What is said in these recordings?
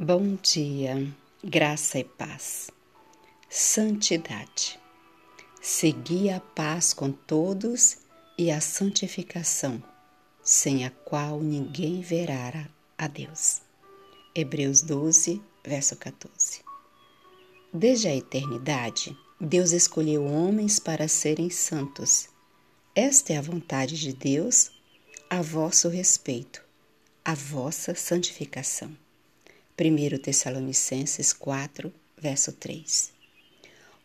Bom dia, graça e paz. Santidade. Segui a paz com todos e a santificação, sem a qual ninguém verá a Deus. Hebreus 12, verso 14. Desde a eternidade, Deus escolheu homens para serem santos. Esta é a vontade de Deus a vosso respeito, a vossa santificação. 1 Tessalonicenses 4, verso 3.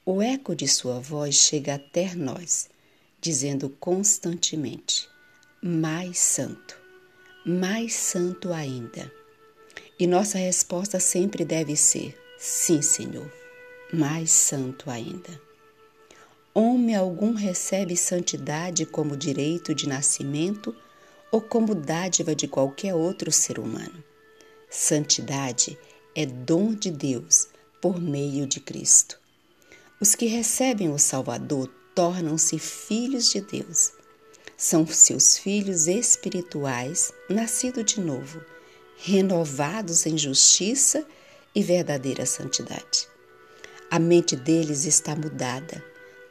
O eco de sua voz chega até nós, dizendo constantemente: Mais santo, mais santo ainda. E nossa resposta sempre deve ser: Sim, Senhor, mais santo ainda. Homem algum recebe santidade como direito de nascimento ou como dádiva de qualquer outro ser humano. Santidade é dom de Deus por meio de Cristo. Os que recebem o Salvador tornam-se filhos de Deus. São seus filhos espirituais, nascidos de novo, renovados em justiça e verdadeira santidade. A mente deles está mudada,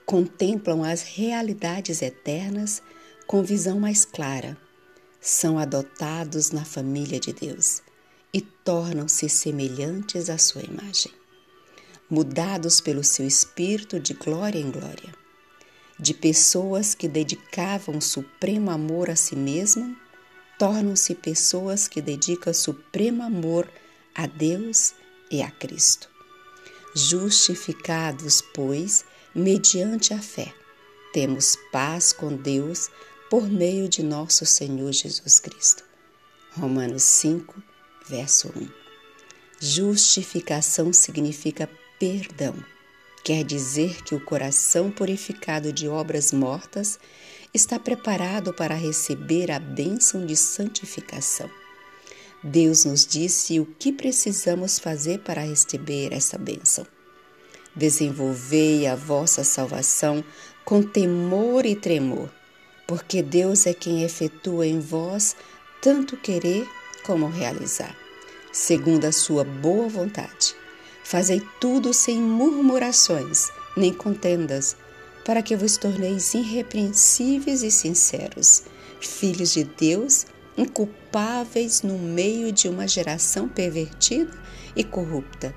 contemplam as realidades eternas com visão mais clara. São adotados na família de Deus e tornam-se semelhantes à sua imagem, mudados pelo seu espírito de glória em glória. De pessoas que dedicavam supremo amor a si mesmo, tornam-se pessoas que dedicam supremo amor a Deus e a Cristo. Justificados, pois, mediante a fé, temos paz com Deus por meio de nosso Senhor Jesus Cristo. Romanos 5, verso 1. Justificação significa perdão. Quer dizer que o coração purificado de obras mortas está preparado para receber a bênção de santificação. Deus nos disse o que precisamos fazer para receber essa bênção. Desenvolvei a vossa salvação com temor e tremor, porque Deus é quem efetua em vós tanto querer como realizar, segundo a sua boa vontade. Fazei tudo sem murmurações, nem contendas, para que vos torneis irrepreensíveis e sinceros, filhos de Deus, inculpáveis no meio de uma geração pervertida e corrupta,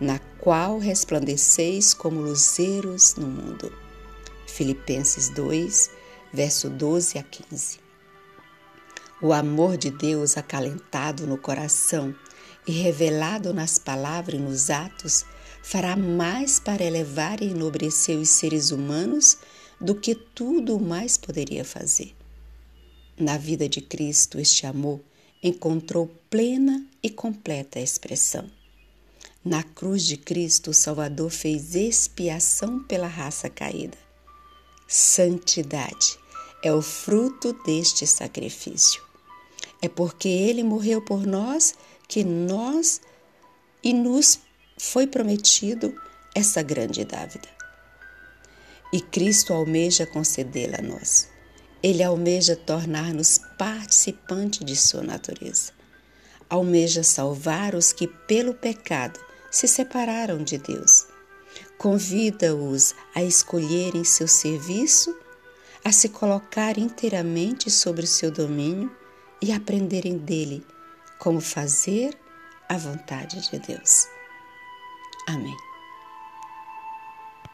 na qual resplandeceis como luzeiros no mundo. Filipenses 2, verso 12 a 15. O amor de Deus acalentado no coração e revelado nas palavras e nos atos fará mais para elevar e enobrecer os seres humanos do que tudo mais poderia fazer. Na vida de Cristo, este amor encontrou plena e completa expressão. Na cruz de Cristo, o Salvador fez expiação pela raça caída. Santidade é o fruto deste sacrifício. É porque ele morreu por nós que nós e nos foi prometido essa grande dávida. E Cristo almeja concedê-la a nós. Ele almeja tornar-nos participantes de sua natureza. Almeja salvar os que pelo pecado se separaram de Deus. Convida-os a escolherem seu serviço, a se colocar inteiramente sobre o seu domínio e aprenderem dele como fazer a vontade de Deus. Amém.